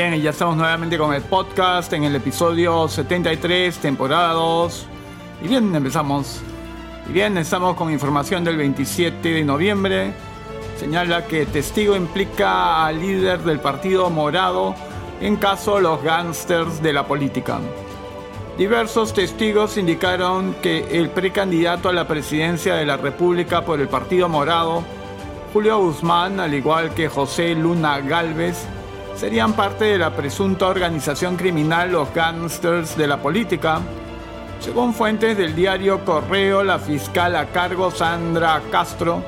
Bien, y ya estamos nuevamente con el podcast en el episodio 73, temporada 2. Y bien, empezamos. Y bien, estamos con información del 27 de noviembre. Señala que testigo implica al líder del partido morado en caso los gángsters de la política. Diversos testigos indicaron que el precandidato a la presidencia de la República por el Partido Morado, Julio Guzmán, al igual que José Luna Galvez, serían parte de la presunta organización criminal Los Gangsters de la Política. Según fuentes del diario Correo, la fiscal a cargo Sandra Castro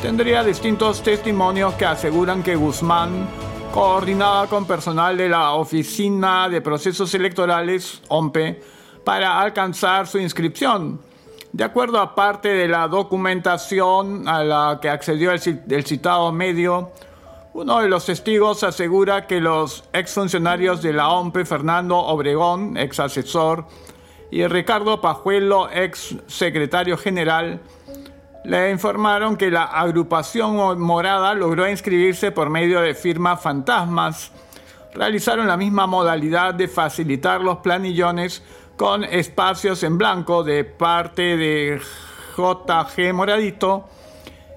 tendría distintos testimonios que aseguran que Guzmán coordinaba con personal de la Oficina de Procesos Electorales, OMPE, para alcanzar su inscripción. De acuerdo a parte de la documentación a la que accedió el, citado medio, uno de los testigos asegura que los exfuncionarios de la OMPE, Fernando Obregón, ex asesor, y Ricardo Pajuelo, ex secretario general, le informaron que la agrupación morada logró inscribirse por medio de firmas fantasmas. Realizaron la misma modalidad de facilitar los planillones con espacios en blanco de parte de JG Moradito.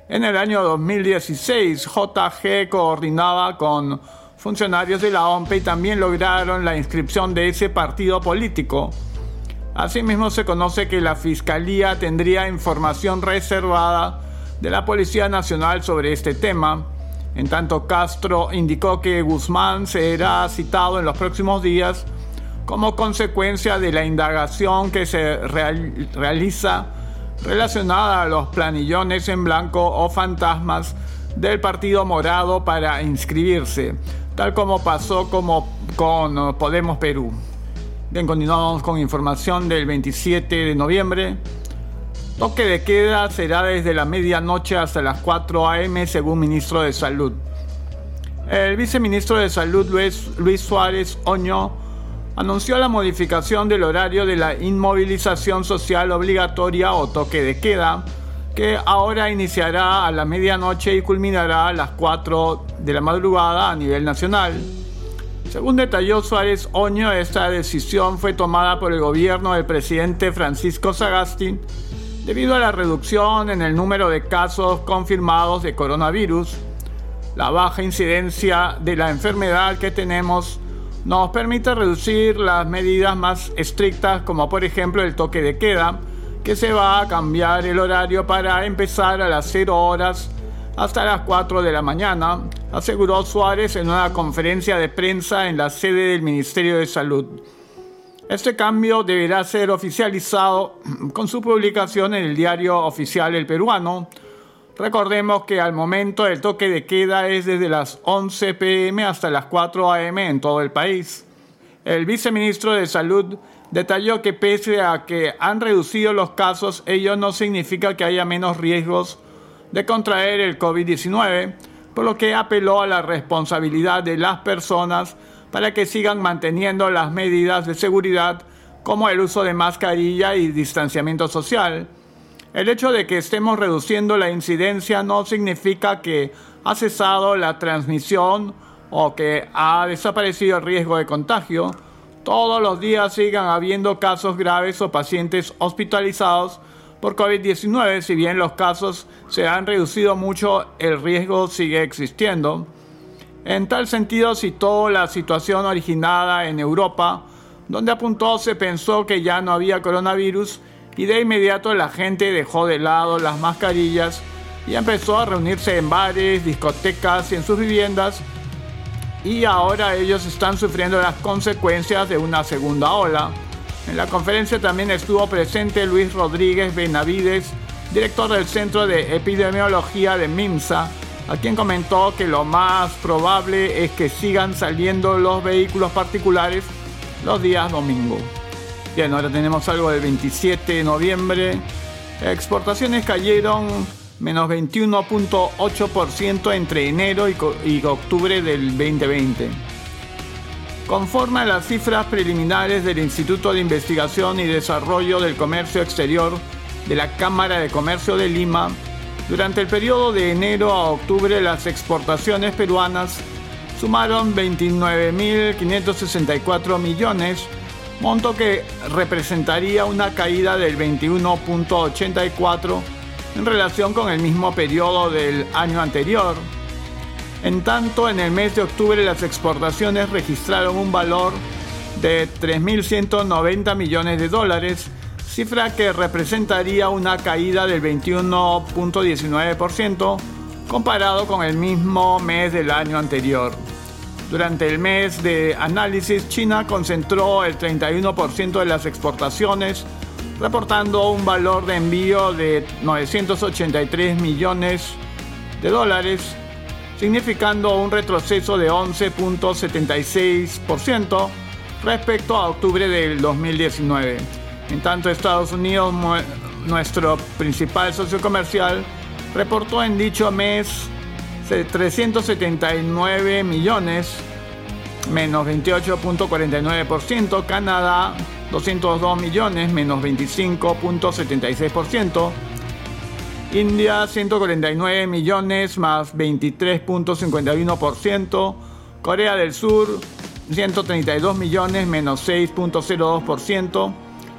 En el año 2016, JG coordinaba con funcionarios de la OMP y también lograron la inscripción de ese partido político. Asimismo, se conoce que la Fiscalía tendría información reservada de la Policía Nacional sobre este tema. En tanto, Castro indicó que Guzmán será citado en los próximos días como consecuencia de la indagación que se realiza relacionada a los planillones en blanco o fantasmas del Partido Morado para inscribirse, tal como pasó como con Podemos Perú. Bien, continuamos con información del 27 de noviembre. Toque de queda será desde la medianoche hasta las 4 a.m. según ministro de Salud. El viceministro de Salud Luis, Luis Suárez Oño anunció la modificación del horario de la inmovilización social obligatoria o toque de queda, que ahora iniciará a la medianoche y culminará a las 4 de la madrugada a nivel nacional. Según detalló Suárez Oño, esta decisión fue tomada por el gobierno del presidente Francisco Sagasti debido a la reducción en el número de casos confirmados de coronavirus. La baja incidencia de la enfermedad que tenemos nos permite reducir las medidas más estrictas como por ejemplo el toque de queda, que se va a cambiar el horario para empezar a las 0 horas hasta las 4 de la mañana, aseguró Suárez en una conferencia de prensa en la sede del Ministerio de Salud. Este cambio deberá ser oficializado con su publicación en el diario oficial El Peruano. Recordemos que al momento el toque de queda es desde las 11 pm hasta las 4 am en todo el país. El viceministro de Salud detalló que pese a que han reducido los casos, ello no significa que haya menos riesgos de contraer el COVID-19, por lo que apeló a la responsabilidad de las personas para que sigan manteniendo las medidas de seguridad como el uso de mascarilla y distanciamiento social. El hecho de que estemos reduciendo la incidencia no significa que ha cesado la transmisión o que ha desaparecido el riesgo de contagio. Todos los días sigan habiendo casos graves o pacientes hospitalizados por COVID-19, si bien los casos se han reducido mucho, el riesgo sigue existiendo. En tal sentido, citó la situación originada en Europa, donde apuntó se pensó que ya no había coronavirus y de inmediato la gente dejó de lado las mascarillas y empezó a reunirse en bares, discotecas y en sus viviendas y ahora ellos están sufriendo las consecuencias de una segunda ola. En la conferencia también estuvo presente Luis Rodríguez Benavides, director del Centro de Epidemiología de MIMSA, a quien comentó que lo más probable es que sigan saliendo los vehículos particulares los días domingo. Bien, ahora tenemos algo del 27 de noviembre. Exportaciones cayeron menos 21.8% entre enero y, y octubre del 2020. Conforme a las cifras preliminares del Instituto de Investigación y Desarrollo del Comercio Exterior de la Cámara de Comercio de Lima, durante el periodo de enero a octubre las exportaciones peruanas sumaron 29.564 millones, monto que representaría una caída del 21.84 en relación con el mismo periodo del año anterior. En tanto, en el mes de octubre las exportaciones registraron un valor de 3.190 millones de dólares, cifra que representaría una caída del 21.19% comparado con el mismo mes del año anterior. Durante el mes de análisis, China concentró el 31% de las exportaciones, reportando un valor de envío de 983 millones de dólares, significando un retroceso de 11.76% respecto a octubre del 2019. En tanto, Estados Unidos, nuestro principal socio comercial, reportó en dicho mes 379 millones, menos 28.49%, Canadá 202 millones, menos 25.76%, India 149 millones, más 23.51%, Corea del Sur 132 millones, menos 6.02%,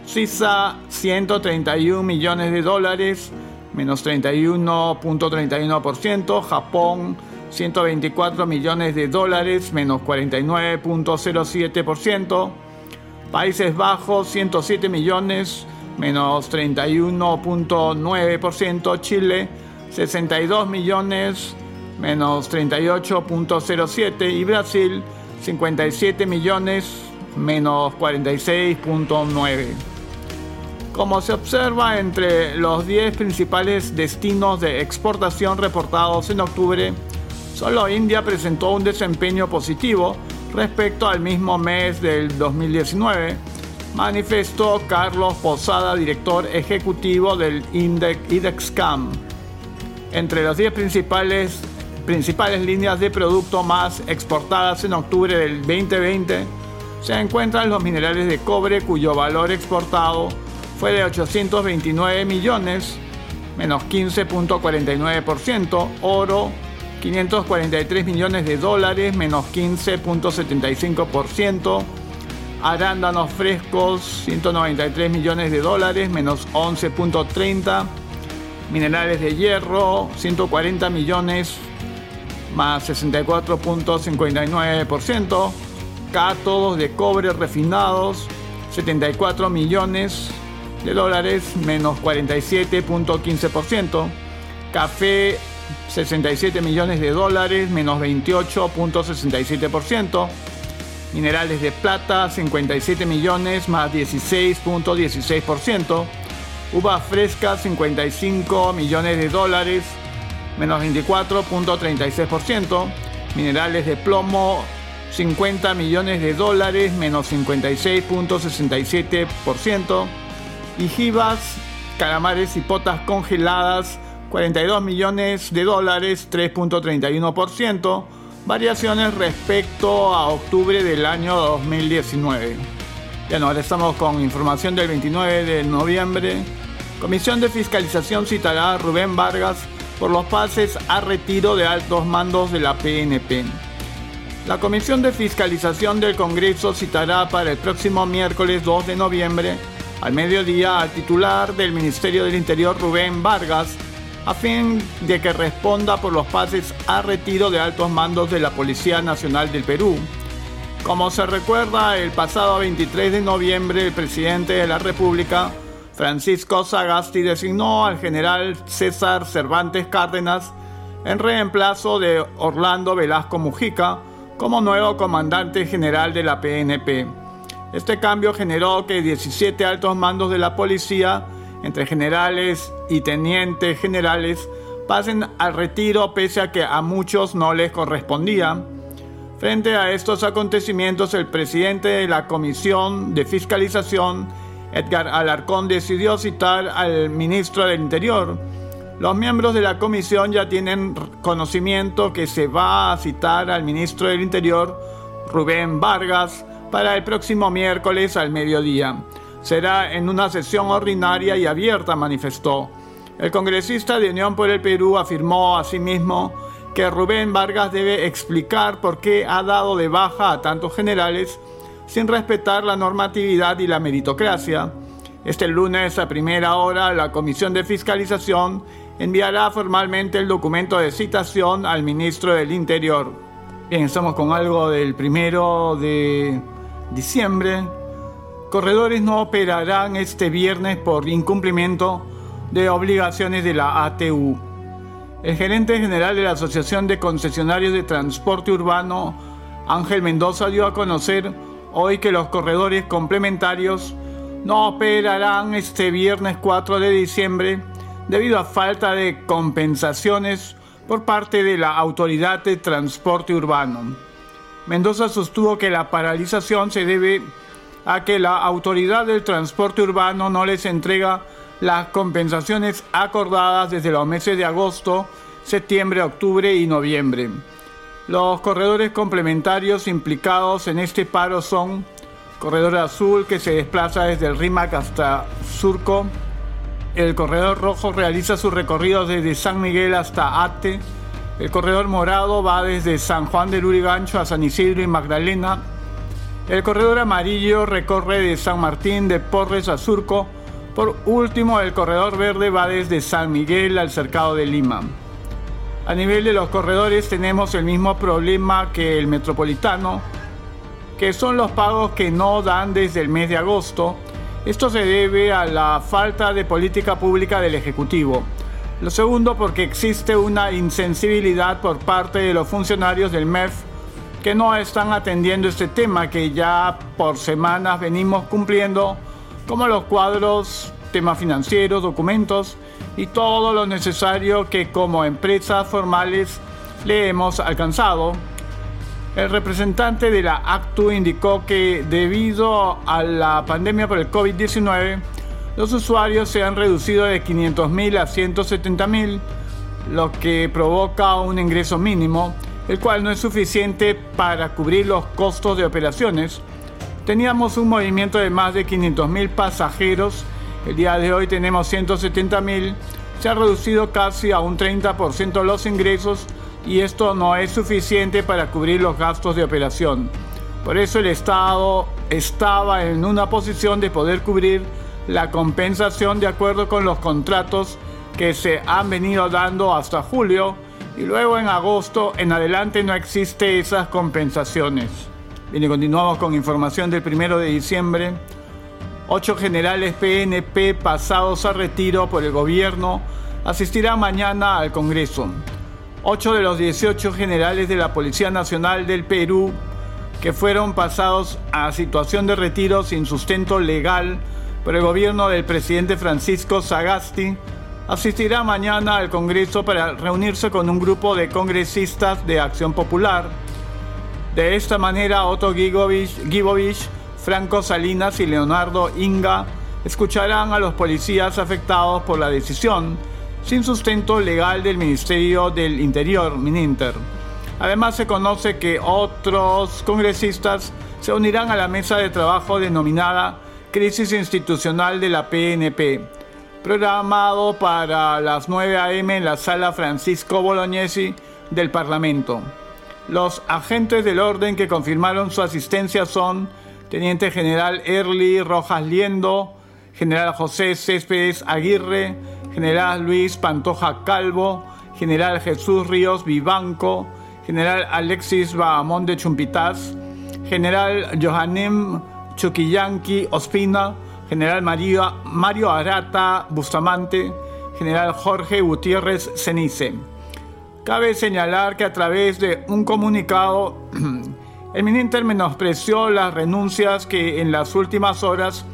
Suiza 131 millones de dólares, menos 31.31%, Japón 124 millones de dólares, menos 49.07%, Países Bajos 107 millones, menos 31.9%, Chile 62 millones, menos 38.07% y Brasil 57 millones, menos 46.9%. Como se observa entre los 10 principales destinos de exportación reportados en octubre, solo India presentó un desempeño positivo respecto al mismo mes del 2019, manifestó Carlos Posada, director ejecutivo del IDEXCAM. Entre las 10 principales, principales líneas de producto más exportadas en octubre del 2020 se encuentran los minerales de cobre cuyo valor exportado fue de 829 millones, menos 15.49%, oro 543 millones de dólares, menos 15.75%, arándanos frescos 193 millones de dólares, menos 11.30%, minerales de hierro 140 millones, más 64.59%, cátodos de cobre refinados 74 millones, de dólares, menos 47.15%. Café, 67 millones de dólares, menos 28.67%. Minerales de plata, 57 millones, más 16.16%. Uva fresca, 55 millones de dólares, menos 24.36%. Minerales de plomo, 50 millones de dólares, menos 56.67% y jibas, calamares y potas congeladas 42 millones de dólares, 3.31%, variaciones respecto a octubre del año 2019. Bueno, ahora estamos con información del 29 de noviembre. Comisión de Fiscalización citará a Rubén Vargas por los pases a retiro de altos mandos de la PNP. La Comisión de Fiscalización del Congreso citará para el próximo miércoles 2 de noviembre al mediodía al titular del Ministerio del Interior Rubén Vargas a fin de que responda por los pases a retiro de altos mandos de la Policía Nacional del Perú. Como se recuerda, el pasado 23 de noviembre el presidente de la República, Francisco Sagasti, designó al general César Cervantes Cárdenas en reemplazo de Orlando Velasco Mujica como nuevo comandante general de la PNP. Este cambio generó que 17 altos mandos de la policía, entre generales y tenientes generales, pasen al retiro pese a que a muchos no les correspondía. Frente a estos acontecimientos, el presidente de la Comisión de Fiscalización, Edgar Alarcón, decidió citar al ministro del Interior. Los miembros de la comisión ya tienen conocimiento que se va a citar al ministro del Interior, Rubén Vargas, para el próximo miércoles al mediodía. Será en una sesión ordinaria y abierta, manifestó. El congresista de Unión por el Perú afirmó asimismo que Rubén Vargas debe explicar por qué ha dado de baja a tantos generales sin respetar la normatividad y la meritocracia. Este lunes a primera hora la Comisión de Fiscalización enviará formalmente el documento de citación al ministro del Interior. Bien, estamos con algo del primero de diciembre. Corredores no operarán este viernes por incumplimiento de obligaciones de la ATU. El gerente general de la Asociación de Concesionarios de Transporte Urbano, Ángel Mendoza, dio a conocer hoy que los corredores complementarios no operarán este viernes 4 de diciembre debido a falta de compensaciones por parte de la Autoridad de Transporte Urbano. Mendoza sostuvo que la paralización se debe a que la Autoridad del Transporte Urbano no les entrega las compensaciones acordadas desde los meses de agosto, septiembre, octubre y noviembre. Los corredores complementarios implicados en este paro son Corredor Azul que se desplaza desde el RIMAC hasta Surco, el Corredor Rojo realiza su recorrido desde San Miguel hasta Ate, el Corredor Morado va desde San Juan del Urigancho a San Isidro y Magdalena, el Corredor Amarillo recorre de San Martín de Porres a Surco, por último, el corredor verde va desde San Miguel al cercado de Lima. A nivel de los corredores tenemos el mismo problema que el metropolitano, que son los pagos que no dan desde el mes de agosto. Esto se debe a la falta de política pública del Ejecutivo. Lo segundo porque existe una insensibilidad por parte de los funcionarios del MEF que no están atendiendo este tema que ya por semanas venimos cumpliendo como los cuadros, temas financieros, documentos y todo lo necesario que como empresas formales le hemos alcanzado. El representante de la ACTU indicó que debido a la pandemia por el COVID-19, los usuarios se han reducido de 500.000 a 170.000, lo que provoca un ingreso mínimo, el cual no es suficiente para cubrir los costos de operaciones. Teníamos un movimiento de más de 500.000 pasajeros, el día de hoy tenemos 170.000, se ha reducido casi a un 30% los ingresos y esto no es suficiente para cubrir los gastos de operación. Por eso el Estado estaba en una posición de poder cubrir la compensación de acuerdo con los contratos que se han venido dando hasta julio y luego en agosto en adelante no existe esas compensaciones. Bien, y continuamos con información del primero de diciembre. Ocho generales PNP pasados a retiro por el gobierno asistirán mañana al Congreso. Ocho de los 18 generales de la Policía Nacional del Perú que fueron pasados a situación de retiro sin sustento legal por el gobierno del presidente Francisco Sagasti asistirá mañana al Congreso para reunirse con un grupo de congresistas de Acción Popular de esta manera, Otto Gibovich, Franco Salinas y Leonardo Inga escucharán a los policías afectados por la decisión, sin sustento legal del Ministerio del Interior, Mininter. Además, se conoce que otros congresistas se unirán a la mesa de trabajo denominada Crisis Institucional de la PNP, programado para las 9 a.m. en la sala Francisco Bolognesi del Parlamento. Los agentes del orden que confirmaron su asistencia son Teniente General Erly Rojas Liendo, General José Céspedes Aguirre, General Luis Pantoja Calvo, General Jesús Ríos Vivanco, General Alexis Bahamón de Chumpitas, General Chuquillanqui Ospina, General Mario, Mario Arata Bustamante, General Jorge Gutiérrez Cenice. Cabe señalar que a través de un comunicado, el Mininter menospreció las renuncias que en las últimas horas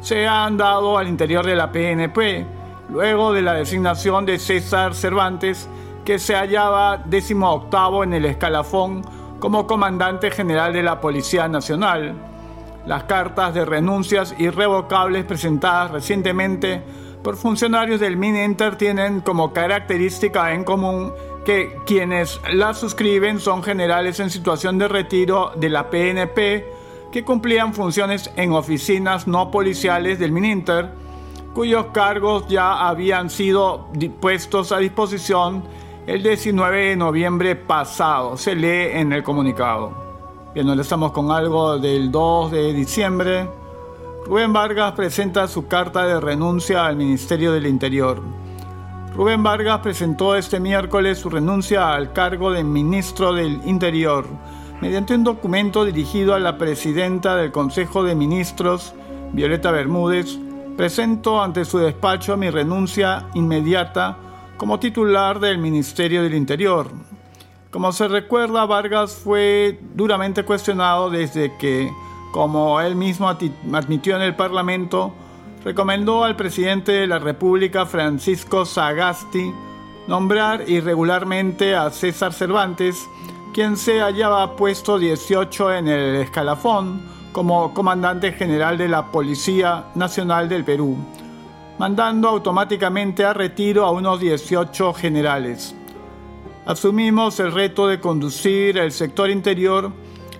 se han dado al interior de la PNP, luego de la designación de César Cervantes, que se hallaba décimo octavo en el escalafón como comandante general de la Policía Nacional. Las cartas de renuncias irrevocables presentadas recientemente por funcionarios del Mininter tienen como característica en común que quienes la suscriben son generales en situación de retiro de la PNP que cumplían funciones en oficinas no policiales del Mininter, cuyos cargos ya habían sido puestos a disposición el 19 de noviembre pasado, se lee en el comunicado. Bien, ahora estamos con algo del 2 de diciembre. Rubén Vargas presenta su carta de renuncia al Ministerio del Interior. Rubén Vargas presentó este miércoles su renuncia al cargo de ministro del Interior mediante un documento dirigido a la presidenta del Consejo de Ministros, Violeta Bermúdez, presento ante su despacho mi renuncia inmediata como titular del Ministerio del Interior. Como se recuerda, Vargas fue duramente cuestionado desde que, como él mismo admitió en el Parlamento, recomendó al presidente de la República, Francisco Sagasti, nombrar irregularmente a César Cervantes, quien se hallaba puesto 18 en el escalafón como comandante general de la Policía Nacional del Perú, mandando automáticamente a retiro a unos 18 generales. Asumimos el reto de conducir el sector interior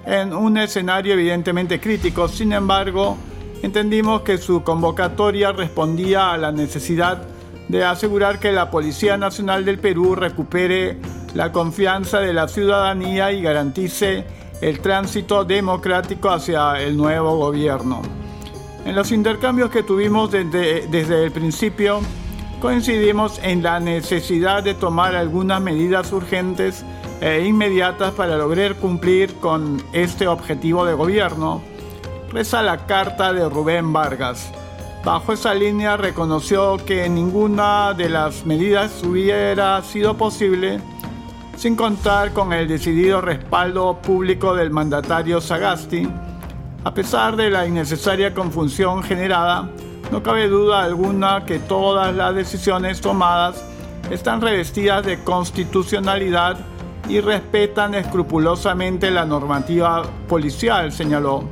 en un escenario evidentemente crítico, sin embargo, entendimos que su convocatoria respondía a la necesidad de asegurar que la Policía Nacional del Perú recupere la confianza de la ciudadanía y garantice el tránsito democrático hacia el nuevo gobierno. En los intercambios que tuvimos desde, desde el principio, coincidimos en la necesidad de tomar algunas medidas urgentes e inmediatas para lograr cumplir con este objetivo de gobierno reza la carta de Rubén Vargas. Bajo esa línea reconoció que ninguna de las medidas hubiera sido posible sin contar con el decidido respaldo público del mandatario Sagasti. A pesar de la innecesaria confusión generada, no cabe duda alguna que todas las decisiones tomadas están revestidas de constitucionalidad y respetan escrupulosamente la normativa policial, señaló.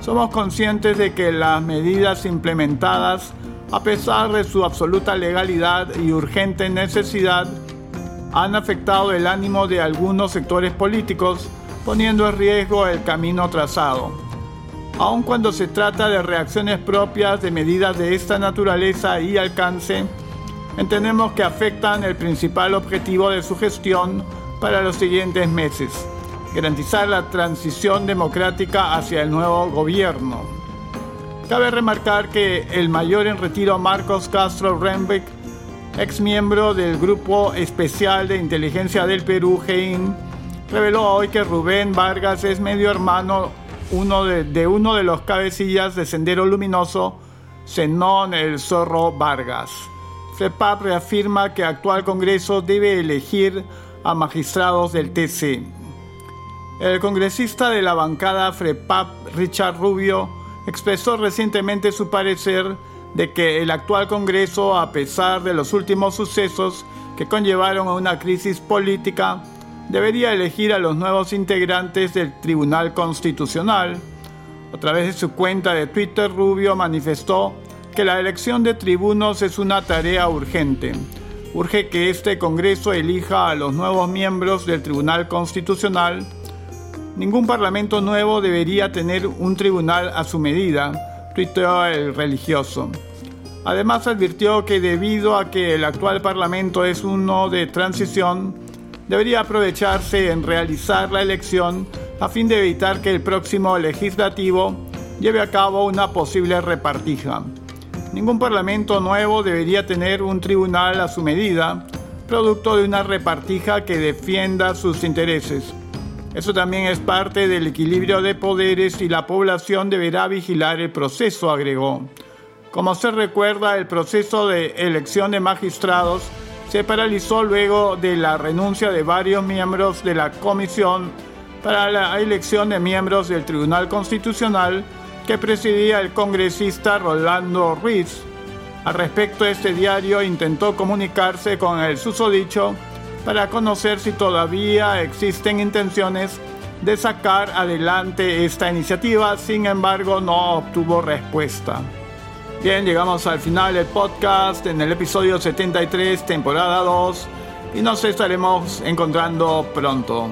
Somos conscientes de que las medidas implementadas, a pesar de su absoluta legalidad y urgente necesidad, han afectado el ánimo de algunos sectores políticos, poniendo en riesgo el camino trazado. Aun cuando se trata de reacciones propias de medidas de esta naturaleza y alcance, entendemos que afectan el principal objetivo de su gestión para los siguientes meses, garantizar la transición democrática hacia el nuevo gobierno. Cabe remarcar que el mayor en retiro Marcos Castro Rembeck, ex miembro del Grupo Especial de Inteligencia del Perú, GEIN, reveló hoy que Rubén Vargas es medio hermano uno de, uno de los cabecillas de Sendero Luminoso, Zenón el Zorro Vargas. FEPAP reafirma que el actual Congreso debe elegir a magistrados del TC. El congresista de la bancada FREPAP, Richard Rubio, expresó recientemente su parecer de que el actual Congreso, a pesar de los últimos sucesos que conllevaron a una crisis política, debería elegir a los nuevos integrantes del Tribunal Constitucional. A través de su cuenta de Twitter, Rubio manifestó que la elección de tribunos es una tarea urgente. Urge que este Congreso elija a los nuevos miembros del Tribunal Constitucional Ningún parlamento nuevo debería tener un tribunal a su medida, tuiteó el religioso. Además advirtió que debido a que el actual parlamento es uno de transición, debería aprovecharse en realizar la elección a fin de evitar que el próximo legislativo lleve a cabo una posible repartija. Ningún parlamento nuevo debería tener un tribunal a su medida, producto de una repartija que defienda sus intereses. Eso también es parte del equilibrio de poderes y la población deberá vigilar el proceso, agregó. Como se recuerda, el proceso de elección de magistrados se paralizó luego de la renuncia de varios miembros de la comisión para la elección de miembros del Tribunal Constitucional que presidía el congresista Rolando Ruiz. Al respecto, este diario intentó comunicarse con el susodicho para conocer si todavía existen intenciones de sacar adelante esta iniciativa, sin embargo no obtuvo respuesta. Bien, llegamos al final del podcast en el episodio 73, temporada 2, y nos estaremos encontrando pronto.